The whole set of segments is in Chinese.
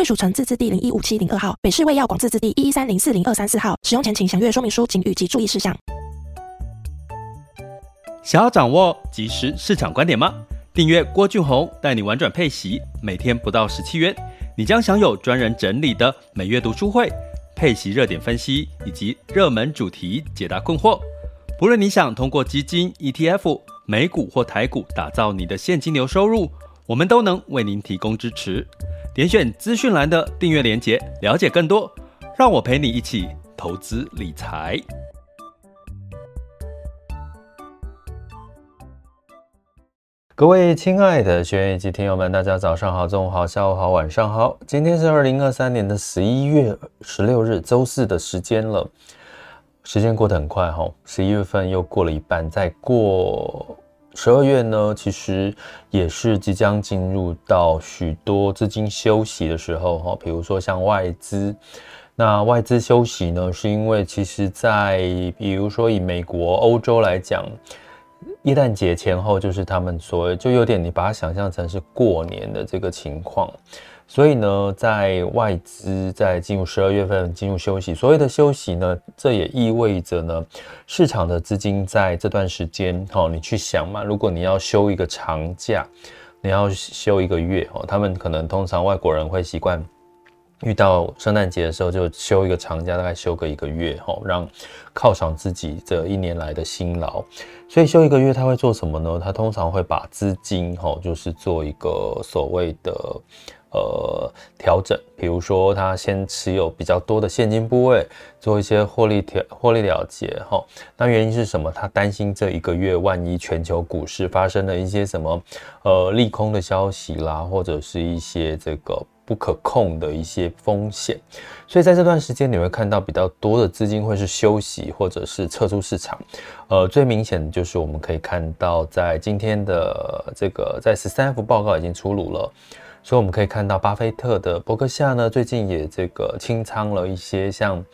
贵属城自治地零一五七零二号，北市卫药广自治地一一三零四零二三四号。使用前请详阅说明书、请及注意事项。想要掌握即时市场观点吗？订阅郭俊宏带你玩转配息，每天不到十七元，你将享有专人整理的每月读书会、配息热点分析以及热门主题解答困惑。不论你想通过基金、ETF、美股或台股打造你的现金流收入，我们都能为您提供支持。点选资讯栏的订阅连结，了解更多。让我陪你一起投资理财。各位亲爱的学员以及听友们，大家早上好、中午好、下午好、晚上好。今天是二零二三年的十一月十六日，周四的时间了。时间过得很快哈，十一月份又过了一半，再过。十二月呢，其实也是即将进入到许多资金休息的时候哈，比如说像外资，那外资休息呢，是因为其实在比如说以美国、欧洲来讲，耶诞节前后就是他们所谓就有点你把它想象成是过年的这个情况。所以呢，在外资在进入十二月份进入休息，所谓的休息呢，这也意味着呢，市场的资金在这段时间，哈，你去想嘛，如果你要休一个长假，你要休一个月，哦，他们可能通常外国人会习惯遇到圣诞节的时候就休一个长假，大概休个一个月，哈，让犒赏自己这一年来的辛劳。所以休一个月他会做什么呢？他通常会把资金，哈，就是做一个所谓的。呃，调整，比如说他先持有比较多的现金部位，做一些获利调获利了结哈。那原因是什么？他担心这一个月万一全球股市发生了一些什么呃利空的消息啦，或者是一些这个不可控的一些风险，所以在这段时间你会看到比较多的资金会是休息或者是撤出市场。呃，最明显的就是我们可以看到，在今天的这个在十三 F 报告已经出炉了。所以我们可以看到，巴菲特的伯克夏呢，最近也这个清仓了一些像，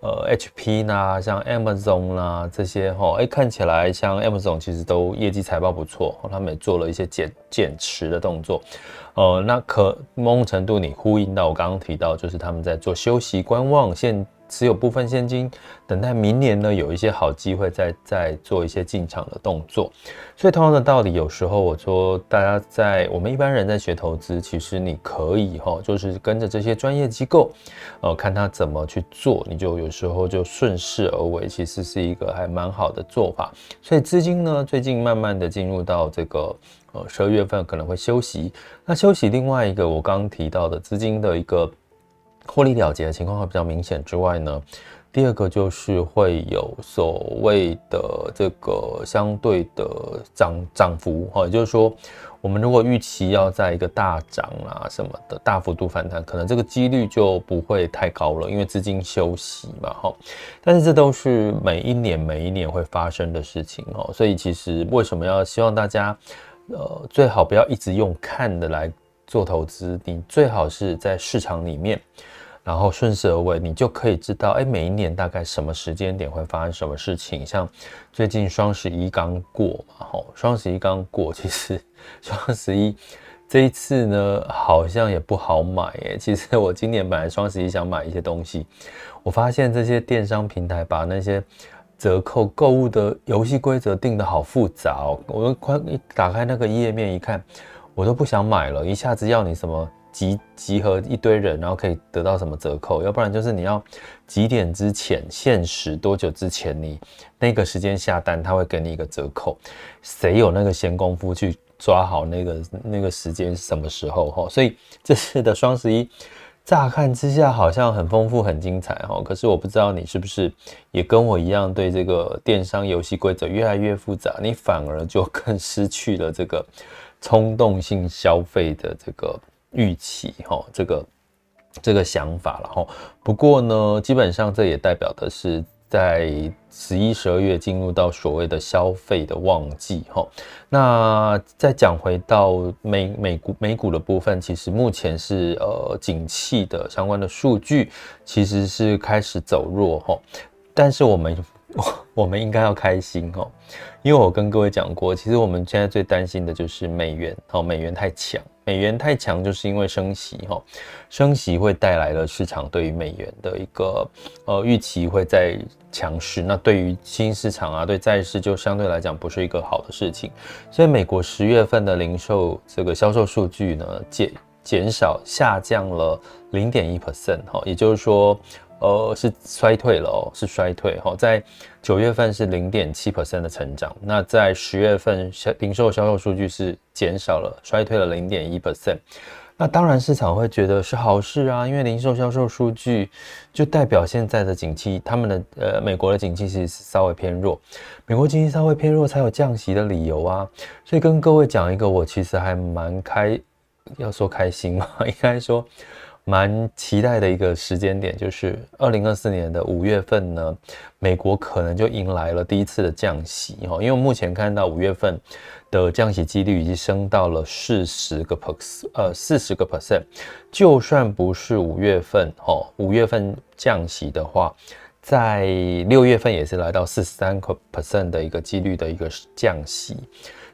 呃，HP 呐，像 Amazon 呐这些哈，哎，看起来像 Amazon 其实都业绩财报不错，他们也做了一些减减持的动作，呃，那可某种程度你呼应到我刚刚提到，就是他们在做休息观望现。持有部分现金，等待明年呢，有一些好机会再再做一些进场的动作。所以同样的道理，有时候我说大家在我们一般人在学投资，其实你可以哈，就是跟着这些专业机构，呃，看他怎么去做，你就有时候就顺势而为，其实是一个还蛮好的做法。所以资金呢，最近慢慢的进入到这个呃十二月份可能会休息。那休息另外一个我刚刚提到的资金的一个。获利了结的情况会比较明显之外呢，第二个就是会有所谓的这个相对的涨涨幅哈，也就是说，我们如果预期要在一个大涨啊什么的大幅度反弹，可能这个几率就不会太高了，因为资金休息嘛哈。但是这都是每一年每一年会发生的事情哦，所以其实为什么要希望大家呃最好不要一直用看的来做投资，你最好是在市场里面。然后顺势而为，你就可以知道，哎，每一年大概什么时间点会发生什么事情。像最近双十一刚过嘛，吼，双十一刚过，其实 双十一这一次呢，好像也不好买耶。其实我今年本来双十一想买一些东西，我发现这些电商平台把那些折扣购物的游戏规则定得好复杂哦。我快一打开那个页面一看，我都不想买了，一下子要你什么。集集合一堆人，然后可以得到什么折扣？要不然就是你要几点之前，限时多久之前，你那个时间下单，他会给你一个折扣。谁有那个闲工夫去抓好那个那个时间什么时候？哈，所以这次的双十一，乍看之下好像很丰富、很精彩哈。可是我不知道你是不是也跟我一样，对这个电商游戏规则越来越复杂，你反而就更失去了这个冲动性消费的这个。预期哈，这个这个想法了哈。不过呢，基本上这也代表的是。在十一、十二月进入到所谓的消费的旺季，哈，那再讲回到美美股美股的部分，其实目前是呃景气的相关的数据其实是开始走弱，哈，但是我们 我们应该要开心，哦，因为我跟各位讲过，其实我们现在最担心的就是美元，哦，美元太强。美元太强，就是因为升息哈，升息会带来了市场对于美元的一个呃预期会再强势，那对于新市场啊，对债市就相对来讲不是一个好的事情，所以美国十月份的零售这个销售数据呢减减少下降了零点一 percent 哈，也就是说。呃，是衰退了哦，是衰退哈。在九月份是零点七 percent 的成长，那在十月份销零售销售数据是减少了，衰退了零点一 percent。那当然市场会觉得是好事啊，因为零售销售数据就代表现在的景气，他们的呃美国的景气是稍微偏弱，美国经济稍微偏弱才有降息的理由啊。所以跟各位讲一个，我其实还蛮开，要说开心嘛，应该说。蛮期待的一个时间点，就是二零二四年的五月份呢，美国可能就迎来了第一次的降息哈，因为目前看到五月份的降息几率已经升到了四十个 pers 呃，四十个 percent，就算不是五月份哈，五月份降息的话，在六月份也是来到四十三个 percent 的一个几率的一个降息。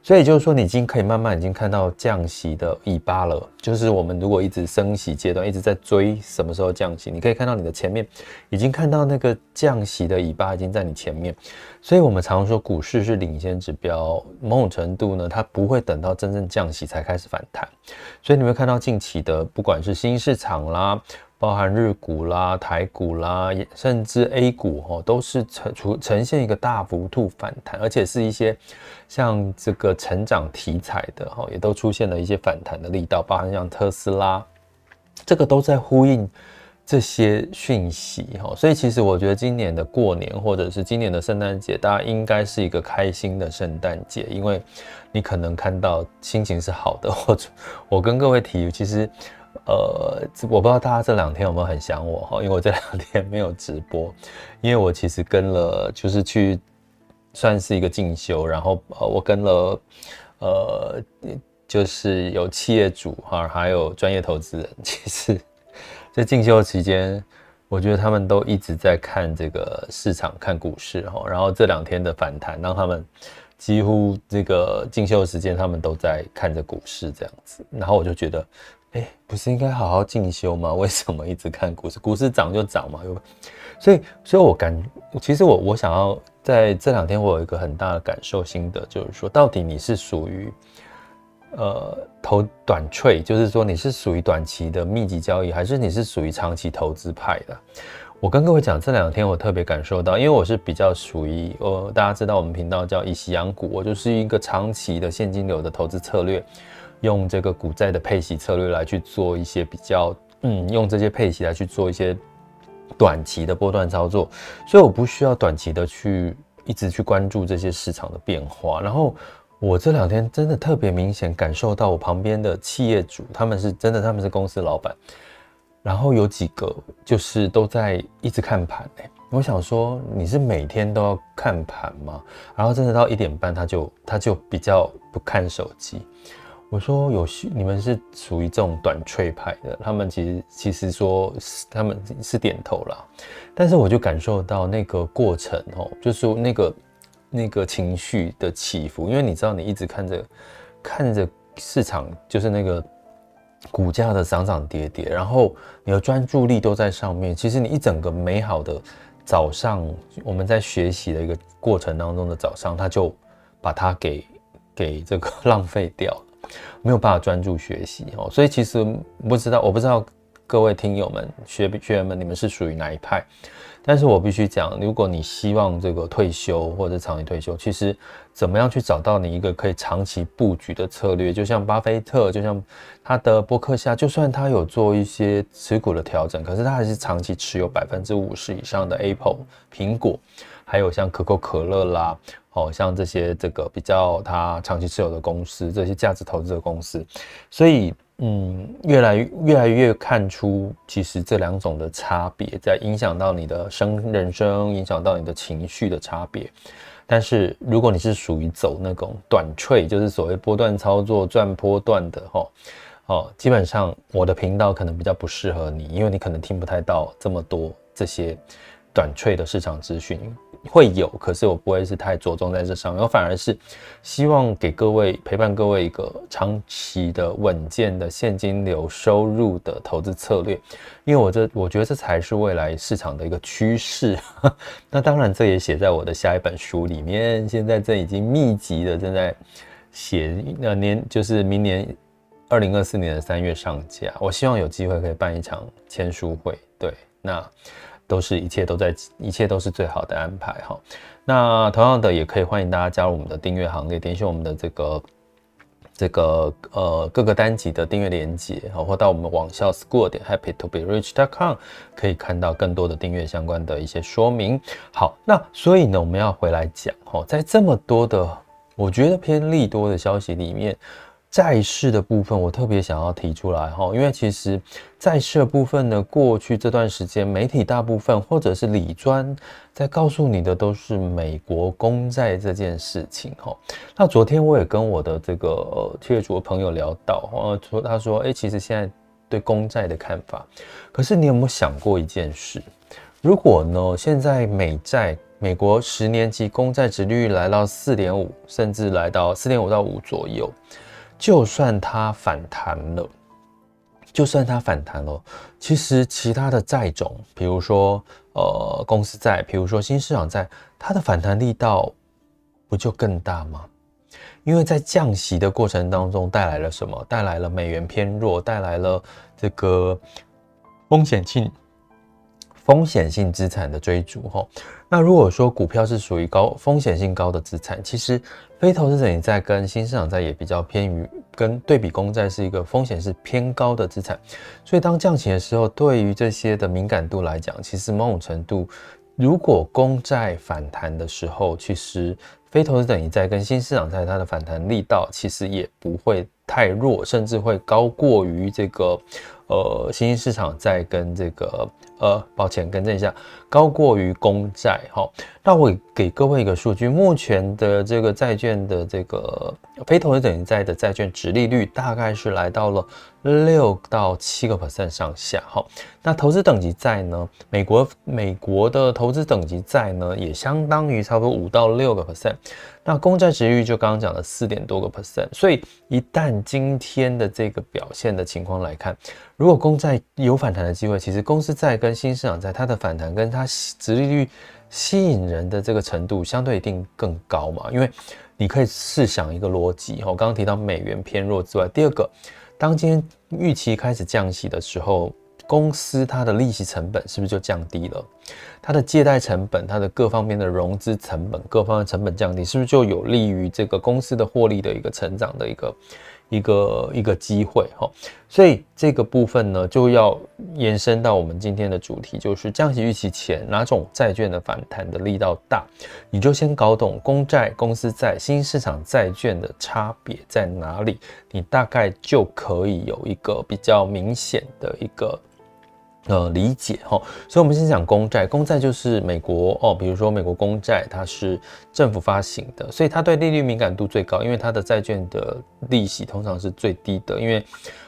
所以就是说，你已经可以慢慢已经看到降息的尾巴了。就是我们如果一直升息阶段，一直在追什么时候降息，你可以看到你的前面已经看到那个降息的尾巴已经在你前面。所以我们常说股市是领先指标，某种程度呢，它不会等到真正降息才开始反弹。所以你会看到近期的不管是新市场啦。包含日股啦、台股啦，甚至 A 股哈，都是呈出呈现一个大幅度反弹，而且是一些像这个成长题材的哈，也都出现了一些反弹的力道，包含像特斯拉，这个都在呼应这些讯息哈。所以其实我觉得今年的过年或者是今年的圣诞节，大家应该是一个开心的圣诞节，因为你可能看到心情是好的，或者我跟各位提，其实。呃，我不知道大家这两天有没有很想我哈，因为我这两天 没有直播，因为我其实跟了，就是去算是一个进修，然后呃，我跟了呃，就是有企业主哈，还有专业投资人，其实，在进修期间，我觉得他们都一直在看这个市场，看股市哈，然后这两天的反弹，让他们几乎这个进修时间，他们都在看着股市这样子，然后我就觉得。哎、不是应该好好进修吗？为什么一直看股市？股市涨就涨嘛，所以，所以我感，其实我我想要在这两天，我有一个很大的感受心得，就是说，到底你是属于呃投短 trade，就是说你是属于短期的密集交易，还是你是属于长期投资派的？我跟各位讲，这两天我特别感受到，因为我是比较属于呃，大家知道我们频道叫以息养股，我就是一个长期的现金流的投资策略。用这个股债的配息策略来去做一些比较，嗯，用这些配息来去做一些短期的波段操作，所以我不需要短期的去一直去关注这些市场的变化。然后我这两天真的特别明显感受到，我旁边的企业主他们是真的，他们是公司老板，然后有几个就是都在一直看盘欸。我想说，你是每天都要看盘吗？然后真的到一点半，他就他就比较不看手机。我说有你们是属于这种短脆派的，他们其实其实说他们是点头啦，但是我就感受到那个过程哦，就是那个那个情绪的起伏，因为你知道你一直看着看着市场，就是那个股价的涨涨跌跌，然后你的专注力都在上面，其实你一整个美好的早上，我们在学习的一个过程当中的早上，他就把它给给这个 浪费掉了。没有办法专注学习哦，所以其实不知道，我不知道各位听友们、学学员们，你们是属于哪一派？但是我必须讲，如果你希望这个退休或者长期退休，其实怎么样去找到你一个可以长期布局的策略？就像巴菲特，就像他的博客下，就算他有做一些持股的调整，可是他还是长期持有百分之五十以上的 Apple 苹果，还有像可口可乐啦。哦，像这些这个比较他长期持有的公司，这些价值投资的公司，所以嗯，越来越来越看出，其实这两种的差别在影响到你的生人生，影响到你的情绪的差别。但是如果你是属于走那种短脆就是所谓波段操作、赚波段的齁，哦，基本上我的频道可能比较不适合你，因为你可能听不太到这么多这些短 trade 的市场资讯。会有，可是我不会是太着重在这上面，我反而是希望给各位陪伴各位一个长期的稳健的现金流收入的投资策略，因为我这我觉得这才是未来市场的一个趋势。那当然，这也写在我的下一本书里面，现在这已经密集的正在写，那年就是明年二零二四年的三月上架，我希望有机会可以办一场签书会，对，那。都是一切都在，一切都是最好的安排哈。那同样的，也可以欢迎大家加入我们的订阅行列，点选我们的这个这个呃各个单集的订阅链接，好或到我们网校 school 点 happy to be rich dot com 可以看到更多的订阅相关的一些说明。好，那所以呢，我们要回来讲哈，在这么多的我觉得偏利多的消息里面。债市的部分，我特别想要提出来哈，因为其实债市的部分呢，过去这段时间，媒体大部分或者是理专在告诉你的都是美国公债这件事情哈。那昨天我也跟我的这个企业主的朋友聊到，呃，说他说，哎，其实现在对公债的看法，可是你有没有想过一件事？如果呢，现在美债，美国十年期公债值率来到四点五，甚至来到四点五到五左右。就算它反弹了，就算它反弹了，其实其他的债种，比如说呃公司债，比如说新市场债，它的反弹力道不就更大吗？因为在降息的过程当中带来了什么？带来了美元偏弱，带来了这个风险性。风险性资产的追逐，哈，那如果说股票是属于高风险性高的资产，其实非投资者也在跟新市场债也比较偏于跟对比公债是一个风险是偏高的资产，所以当降息的时候，对于这些的敏感度来讲，其实某种程度，如果公债反弹的时候，其实非投资者也在跟新市场债它的反弹力道其实也不会太弱，甚至会高过于这个呃新兴市场在跟这个。呃，抱歉，更正一下，高过于公债。哈，那我给各位一个数据，目前的这个债券的这个非投资等级债的债券殖利率大概是来到了六到七个 percent 上下。哈，那投资等级债呢？美国美国的投资等级债呢，也相当于差不多五到六个 percent。那公债殖利率就刚刚讲的四点多个 percent。所以一旦今天的这个表现的情况来看，如果公债有反弹的机会，其实公司债跟新市场债它的反弹跟它殖利率吸引人的这个程度相对一定更高嘛？因为你可以试想一个逻辑，我刚刚提到美元偏弱之外，第二个，当今天预期开始降息的时候，公司它的利息成本是不是就降低了？它的借贷成本、它的各方面的融资成本、各方面成本降低，是不是就有利于这个公司的获利的一个成长的一个？一个一个机会哈，所以这个部分呢，就要延伸到我们今天的主题，就是降息预期前哪种债券的反弹的力道大，你就先搞懂公债、公司债、新市场债券的差别在哪里，你大概就可以有一个比较明显的一个。呃，理解哈，所以我们先讲公债，公债就是美国哦，比如说美国公债，它是政府发行的，所以它对利率敏感度最高，因为它的债券的利息通常是最低的，因为。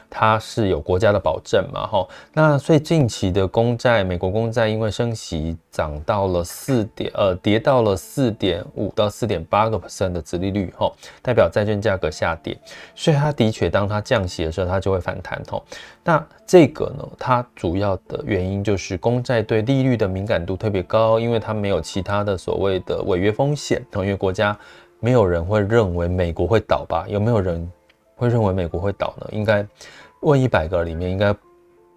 它是有国家的保证嘛，哈，那所以近期的公债，美国公债因为升息涨到了四点，呃，跌到了四点五到四点八个 percent 的殖利率，哈，代表债券价格下跌，所以它的确当它降息的时候，它就会反弹，哈。那这个呢，它主要的原因就是公债对利率的敏感度特别高，因为它没有其他的所谓的违约风险，因为国家没有人会认为美国会倒吧？有没有人？会认为美国会倒呢？应该问一百个里面，应该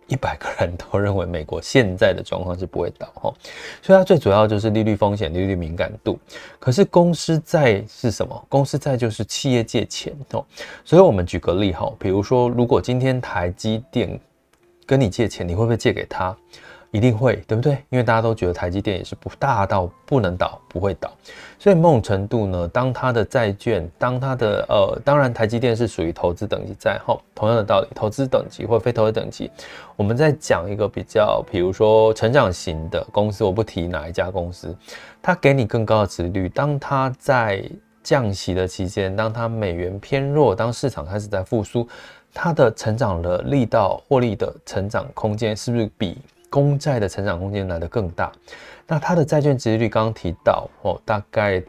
一百个人都认为美国现在的状况是不会倒哈。所以它最主要就是利率风险、利率敏感度。可是公司债是什么？公司债就是企业借钱哦。所以我们举个例哈，比如说，如果今天台积电跟你借钱，你会不会借给他？一定会，对不对？因为大家都觉得台积电也是不大到不能倒，不会倒，所以某种程度呢，当它的债券，当它的呃，当然台积电是属于投资等级债后，同样的道理，投资等级或非投资等级，我们在讲一个比较，比如说成长型的公司，我不提哪一家公司，它给你更高的殖利率，当它在降息的期间，当它美元偏弱，当市场开始在复苏，它的成长的力道、获利的成长空间，是不是比？公债的成长空间来得更大，那它的债券殖利率刚刚提到哦，大概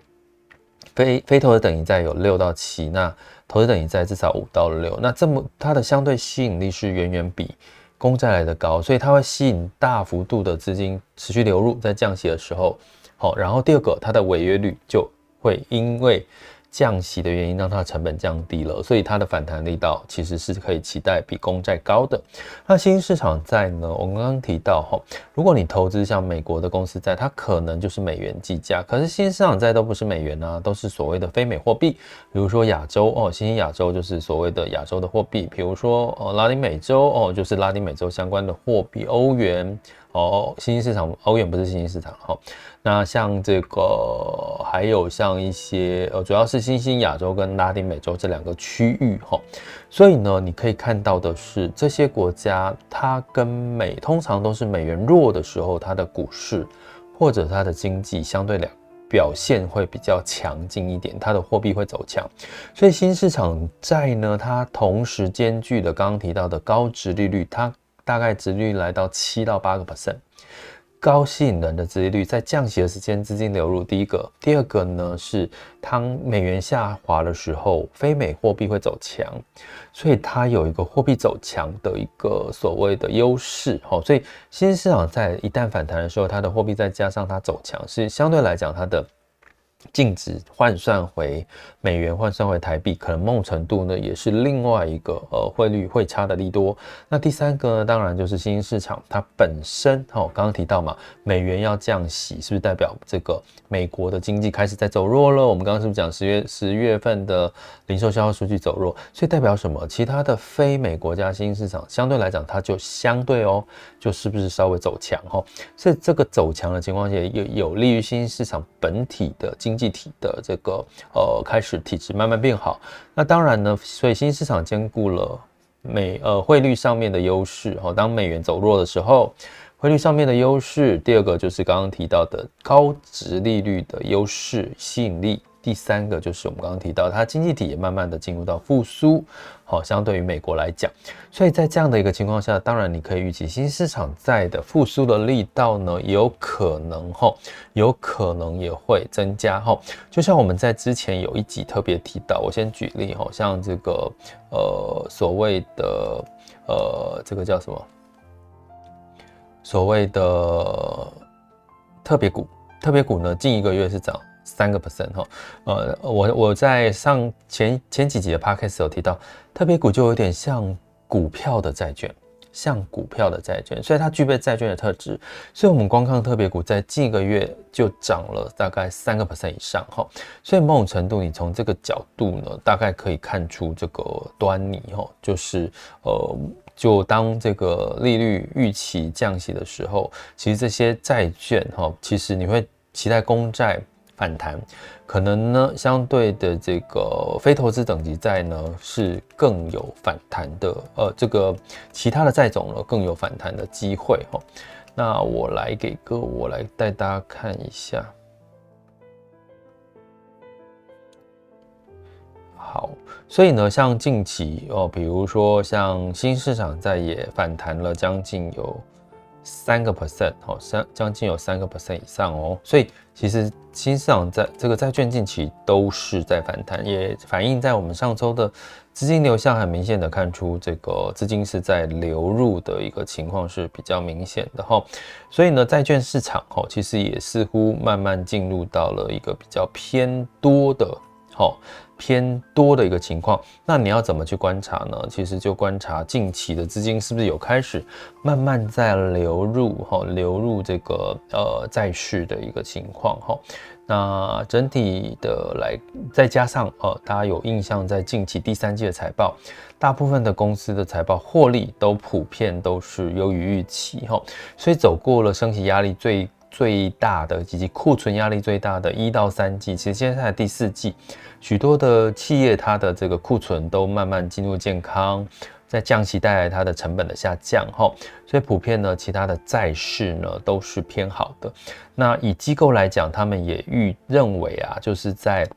非非投资等级债有六到七，那投资等级债至少五到六，那这么它的相对吸引力是远远比公债来得高，所以它会吸引大幅度的资金持续流入，在降息的时候，好，然后第二个它的违约率就会因为。降息的原因让它的成本降低了，所以它的反弹力道其实是可以期待比公债高的。那新兴市场债呢？我们刚刚提到哈，如果你投资像美国的公司债，它可能就是美元计价，可是新兴市场债都不是美元啊，都是所谓的非美货币，比如说亚洲哦，新兴亚洲就是所谓的亚洲的货币，比如说哦拉丁美洲哦，就是拉丁美洲相关的货币，欧元。哦，新兴市场欧元不是新兴市场哈。那像这个还有像一些呃，主要是新兴亚洲跟拉丁美洲这两个区域哈。所以呢，你可以看到的是，这些国家它跟美通常都是美元弱的时候，它的股市或者它的经济相对两表现会比较强劲一点，它的货币会走强。所以新市场债呢，它同时兼具的刚刚提到的高殖利率，它。大概殖利率来到七到八个 percent，高吸引人的殖利率，在降息的时间资金流入。第一个，第二个呢是当美元下滑的时候，非美货币会走强，所以它有一个货币走强的一个所谓的优势。好，所以新兴市场在一旦反弹的时候，它的货币再加上它走强，是相对来讲它的。净值换算回美元，换算回台币，可能某种程度呢，也是另外一个呃汇率会差的利多。那第三个呢，当然就是新兴市场它本身，哦，刚刚提到嘛，美元要降息，是不是代表这个美国的经济开始在走弱了？我们刚刚是不是讲十月十月份的零售销售数据走弱，所以代表什么？其他的非美国家新兴市场相对来讲，它就相对哦，就是不是稍微走强哈？所以这个走强的情况下，有有利于新兴市场本体的经。经济体的这个呃开始体质慢慢变好，那当然呢，所以新市场兼顾了美呃汇率上面的优势哈，当美元走弱的时候，汇率上面的优势，第二个就是刚刚提到的高值利率的优势吸引力。第三个就是我们刚刚提到，它经济体也慢慢的进入到复苏，好，相对于美国来讲，所以在这样的一个情况下，当然你可以预期新市场债的复苏的力道呢，也有可能哈，有可能也会增加哈。就像我们在之前有一集特别提到，我先举例哈，像这个呃所谓的呃这个叫什么？所谓的特别股，特别股呢，近一个月是涨。三个 percent 哈，呃，我我在上前前几集的 podcast 有提到，特别股就有点像股票的债券，像股票的债券，所以它具备债券的特质，所以我们光看特别股在近一个月就涨了大概三个 percent 以上哈，所以某种程度你从这个角度呢，大概可以看出这个端倪哈，就是呃，就当这个利率预期降息的时候，其实这些债券哈，其实你会期待公债。反弹可能呢，相对的这个非投资等级债呢是更有反弹的，呃，这个其他的债种呢更有反弹的机会哈。那我来给个，我来带大家看一下。好，所以呢，像近期哦，比如说像新市场债也反弹了将近有。三个 percent，好，三将近有三个 percent 以上哦，所以其实新市场在这个债券近期都是在反弹，也反映在我们上周的资金流向，很明显的看出这个资金是在流入的一个情况是比较明显的哈，所以呢，债券市场哈，其实也似乎慢慢进入到了一个比较偏多的，好。偏多的一个情况，那你要怎么去观察呢？其实就观察近期的资金是不是有开始慢慢在流入哈，流入这个呃债市的一个情况哈。那整体的来，再加上呃，大家有印象，在近期第三季的财报，大部分的公司的财报获利都普遍都是优于预期哈，所以走过了升息压力最最大的以及库存压力最大的一到三季，其实现在第四季，许多的企业它的这个库存都慢慢进入健康。在降息带来它的成本的下降，哈，所以普遍呢，其他的债市呢都是偏好的。那以机构来讲，他们也预认为啊，就是在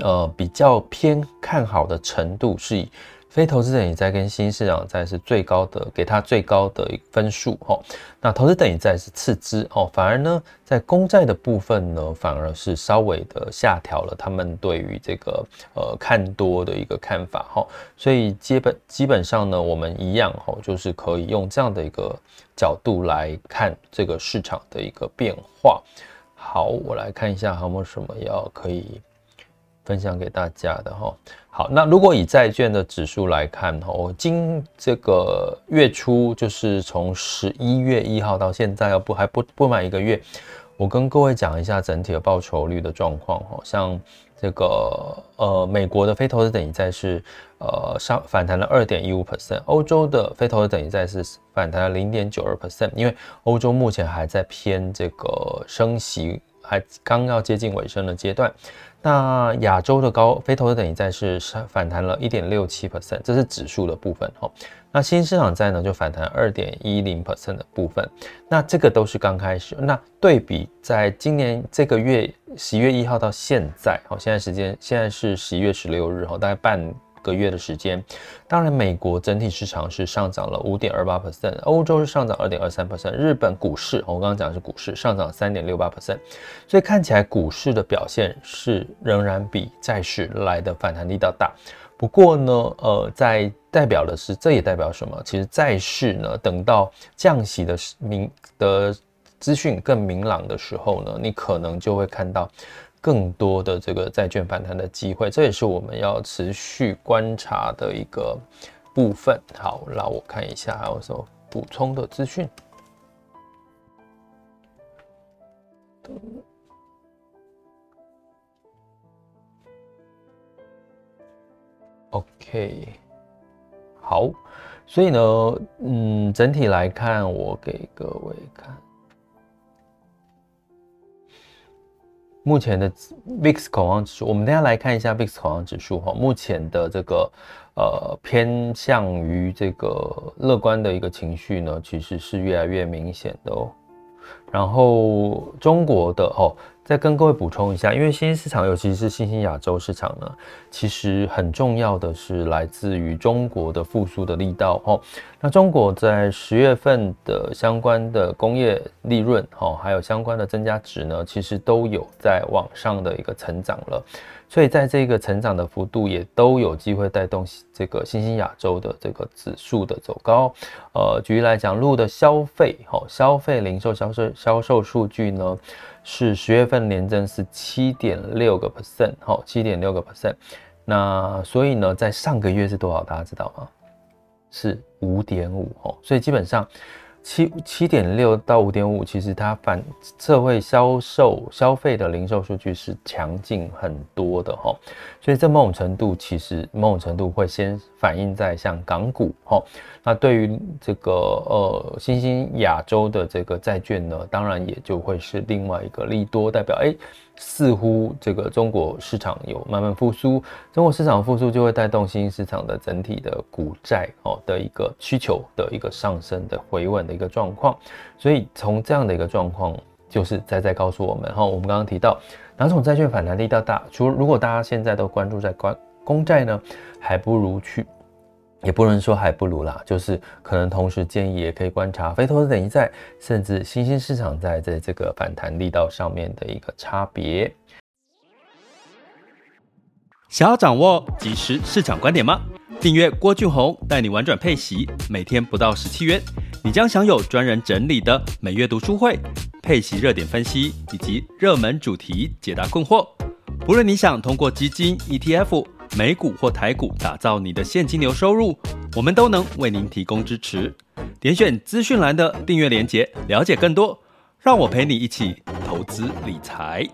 呃比较偏看好的程度是以。非投资等级债跟新市场债是最高的，给它最高的分数哦。那投资等级债是次之哦，反而呢，在公债的部分呢，反而是稍微的下调了他们对于这个呃看多的一个看法哈。所以基本基本上呢，我们一样哈，就是可以用这样的一个角度来看这个市场的一个变化。好，我来看一下还有没有什么要可以。分享给大家的哈，好，那如果以债券的指数来看哈，我今这个月初就是从十一月一号到现在，要不还不不满一个月，我跟各位讲一下整体的报酬率的状况哈，像这个呃美国的非投资等级债是呃上反弹了二点一五 percent，欧洲的非投资等级债是反弹了零点九二 percent，因为欧洲目前还在偏这个升息，还刚要接近尾声的阶段。那亚洲的高非投资等级债是反弹了一点六七 percent，这是指数的部分哈。那新兴市场债呢就反弹二点一零 percent 的部分。那这个都是刚开始。那对比在今年这个月十一月一号到现在，好，现在时间现在是十一月十六日哈，大概半。个月的时间，当然，美国整体市场是上涨了五点二八 percent，欧洲是上涨二点二三 percent，日本股市，我刚刚讲的是股市上涨三点六八 percent，所以看起来股市的表现是仍然比债市来的反弹力道大。不过呢，呃，在代表的是，这也代表什么？其实债市呢，等到降息的明的资讯更明朗的时候呢，你可能就会看到。更多的这个债券反弹的机会，这也是我们要持续观察的一个部分。好，让我看一下还有什么补充的资讯。OK，好，所以呢，嗯，整体来看，我给各位看。目前的 VIX 恐慌指数，我们等下来看一下 VIX 恐慌指数哈。目前的这个呃偏向于这个乐观的一个情绪呢，其实是越来越明显的哦。然后中国的哦。再跟各位补充一下，因为新兴市场，尤其是新兴亚洲市场呢，其实很重要的是来自于中国的复苏的力道哦。那中国在十月份的相关的工业利润哦，还有相关的增加值呢，其实都有在往上的一个成长了。所以在这个成长的幅度也都有机会带动这个新兴亚洲的这个指数的走高。呃，举例来讲，陆的消费哦，消费零售销售销售数据呢，是十月份年增是七点六个 percent，好，七点六个 percent。那所以呢，在上个月是多少？大家知道吗？是五点五，哦，所以基本上。七七点六到五点五，其实它反社会销售消费的零售数据是强劲很多的哈，所以这某种程度其实某种程度会先反映在像港股哈，那对于这个呃新兴亚洲的这个债券呢，当然也就会是另外一个利多代表，哎。似乎这个中国市场有慢慢复苏，中国市场复苏就会带动新兴市场的整体的股债哦的一个需求的一个上升的回稳的一个状况，所以从这样的一个状况，就是在在告诉我们哈，我们刚刚提到哪种债券反弹力道大，除如果大家现在都关注在关公债呢，还不如去。也不能说还不如啦，就是可能同时建议也可以观察非投资等级债，甚至新兴市场债在这个反弹力道上面的一个差别。想要掌握即时市场观点吗？订阅郭俊宏带你玩转配息，每天不到十七元，你将享有专人整理的每月读书会、配息热点分析以及热门主题解答困惑。不论你想通过基金、ETF。美股或台股打造你的现金流收入我们都能为您提供支持。点选资讯栏的订阅连接了解更多让我陪你一起投资理财。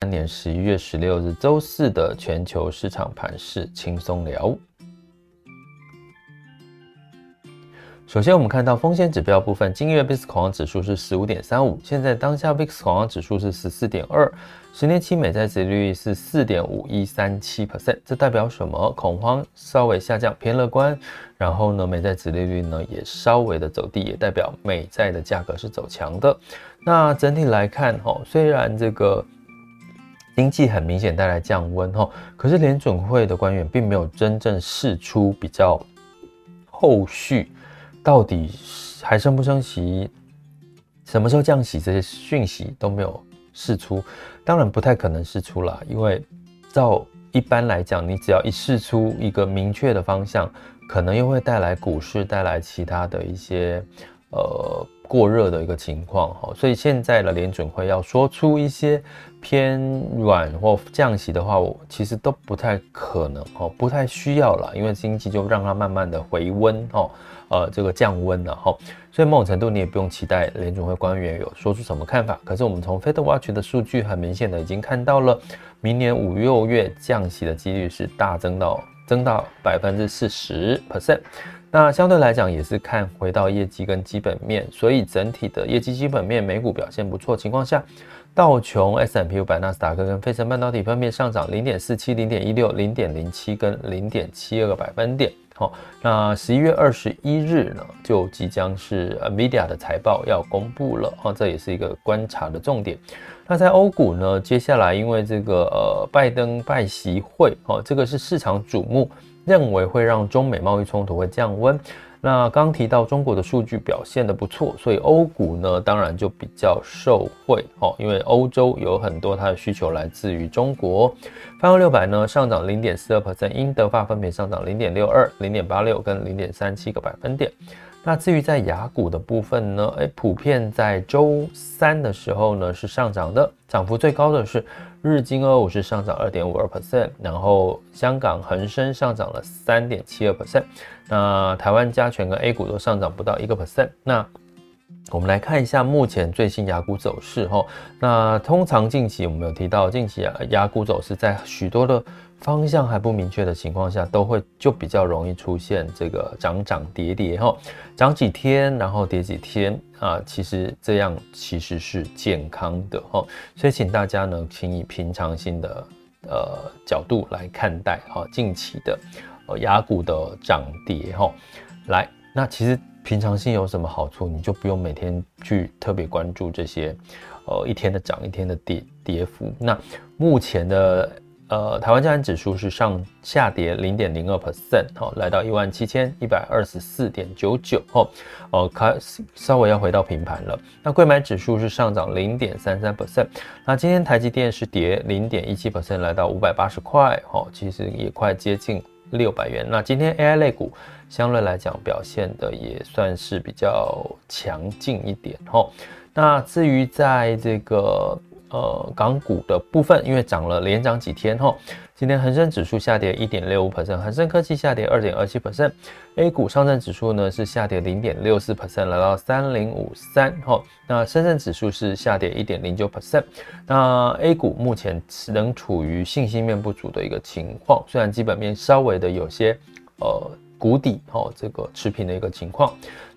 三年十一月十六日周四的全球市场盘势轻松聊。首先，我们看到风险指标部分，今日 VIX 恐慌指数是十五点三五，现在当下 VIX 恐慌指数是十四点二，十年期美债殖利率是四点五一三七 percent，这代表什么？恐慌稍微下降，偏乐观。然后呢，美债殖利率呢也稍微的走低，也代表美债的价格是走强的。那整体来看，哈，虽然这个经济很明显带来降温，哈，可是联准会的官员并没有真正释出比较后续。到底还升不升息？什么时候降息？这些讯息都没有释出，当然不太可能释出了，因为照一般来讲，你只要一释出一个明确的方向，可能又会带来股市带来其他的一些呃过热的一个情况哈，所以现在的联准会要说出一些偏软或降息的话，我其实都不太可能哦，不太需要了，因为经济就让它慢慢的回温哦。呃，这个降温了哈，所以某种程度你也不用期待联总会官员有说出什么看法。可是我们从 FedWatch 的数据很明显的已经看到了，明年五六月降息的几率是大增到增到百分之四十 percent。那相对来讲也是看回到业绩跟基本面，所以整体的业绩基本面美股表现不错情况下，道琼、S M P 五百、纳斯达克跟费城半导体分别上涨零点四七、零点一六、零点零七跟零点七二个百分点。好，那十一月二十一日呢，就即将是 NVIDIA 的财报要公布了，啊，这也是一个观察的重点。那在欧股呢，接下来因为这个呃拜登拜习会，哦，这个是市场瞩目，认为会让中美贸易冲突会降温。那刚提到中国的数据表现得不错，所以欧股呢当然就比较受惠哦，因为欧洲有很多它的需求来自于中国。泛欧六百呢上涨零点四二 percent，英德法分别上涨零点六二、零点八六跟零点三七个百分点。那至于在雅股的部分呢，诶，普遍在周三的时候呢是上涨的，涨幅最高的是日经二五是上涨二点五二 percent，然后香港恒生上涨了三点七二 percent。那台湾加权跟 A 股都上涨不到一个 percent。那我们来看一下目前最新雅股走势哈。那通常近期我们有提到，近期雅股走势在许多的方向还不明确的情况下，都会就比较容易出现这个涨涨跌跌哈，涨几天然后跌几天啊。其实这样其实是健康的哈，所以请大家呢，请以平常心的呃角度来看待哈近期的。呃，亚股的涨跌哈，来，那其实平常心有什么好处？你就不用每天去特别关注这些，呃，一天的涨，一天的跌跌幅。那目前的。呃，台湾加权指数是上下跌零点零二 percent，好，来到一万七千一百二十四点九九，哦，哦，开稍微要回到平盘了。那柜买指数是上涨零点三三 percent，那今天台积电是跌零点一七 percent，来到五百八十块，哦，其实也快接近六百元。那今天 AI 类股相对来讲表现的也算是比较强劲一点，哦，那至于在这个。呃，港股的部分，因为涨了连涨几天哈，今天恒生指数下跌一点六五 percent，恒生科技下跌二点二七 percent，A 股上证指数呢是下跌零点六四 percent，来到三零五三哈，那深圳指数是下跌一点零九 percent，那 A 股目前仍处于信心面不足的一个情况，虽然基本面稍微的有些呃。谷底哦，这个持平的一个情况。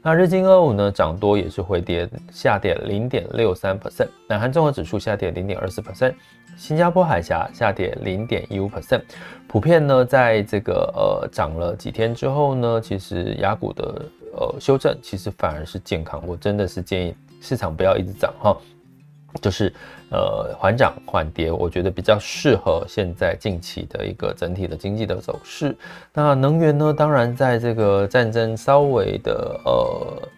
那日经二五呢，涨多也是回跌，下跌零点六三 percent。南韩综合指数下跌零点二四 percent，新加坡海峡下跌零点一五 percent。普遍呢，在这个呃涨了几天之后呢，其实雅股的呃修正其实反而是健康。我真的是建议市场不要一直涨哈。就是，呃，缓涨缓跌，我觉得比较适合现在近期的一个整体的经济的走势。那能源呢，当然在这个战争稍微的呃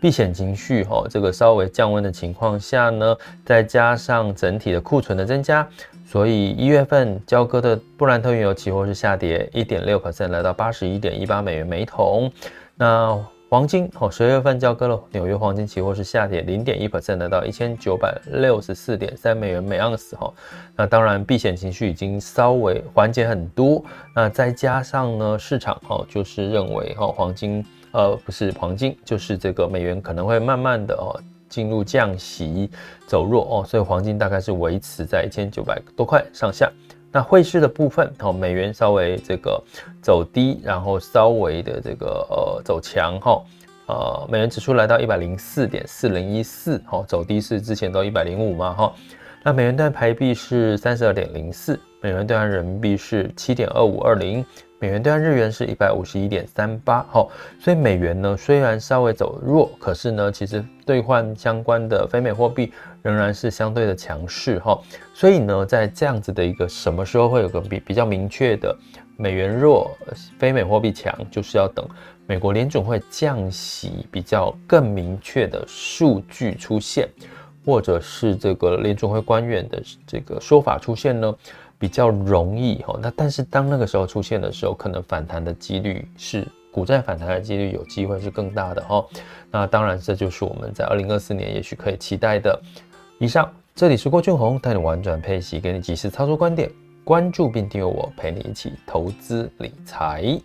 避险情绪哈、这个稍微降温的情况下呢，再加上整体的库存的增加，所以一月份交割的布兰特原油期货是下跌一点六 percent，来到八十一点一八美元每桶。那黄金哦，十月份交割了纽约黄金期货是下跌零点一 percent，到一千九百六十四点三美元每盎司哈。那当然避险情绪已经稍微缓解很多，那再加上呢，市场哦就是认为哈黄金呃不是黄金，就是这个美元可能会慢慢的哦进入降息走弱哦，所以黄金大概是维持在一千九百多块上下。那汇市的部分哦，美元稍微这个走低，然后稍微的这个呃走强哈，呃美元指数来到一百零四点四零一四，哈走低是之前都一百零五嘛哈。那美元兑台币是三十二点零四，美元兑换人民币是七点二五二零，美元兑换日元是一百五十一点三八。哈，所以美元呢虽然稍微走弱，可是呢其实兑换相关的非美货币仍然是相对的强势。哈，所以呢在这样子的一个什么时候会有个比比较明确的美元弱，非美货币强，就是要等美国联准会降息比较更明确的数据出现。或者是这个联准会官员的这个说法出现呢，比较容易哈。那但是当那个时候出现的时候，可能反弹的几率是股债反弹的几率有机会是更大的哈。那当然这就是我们在二零二四年也许可以期待的。以上，这里是郭俊宏带你玩转配息，给你及时操作观点，关注并订阅我，陪你一起投资理财。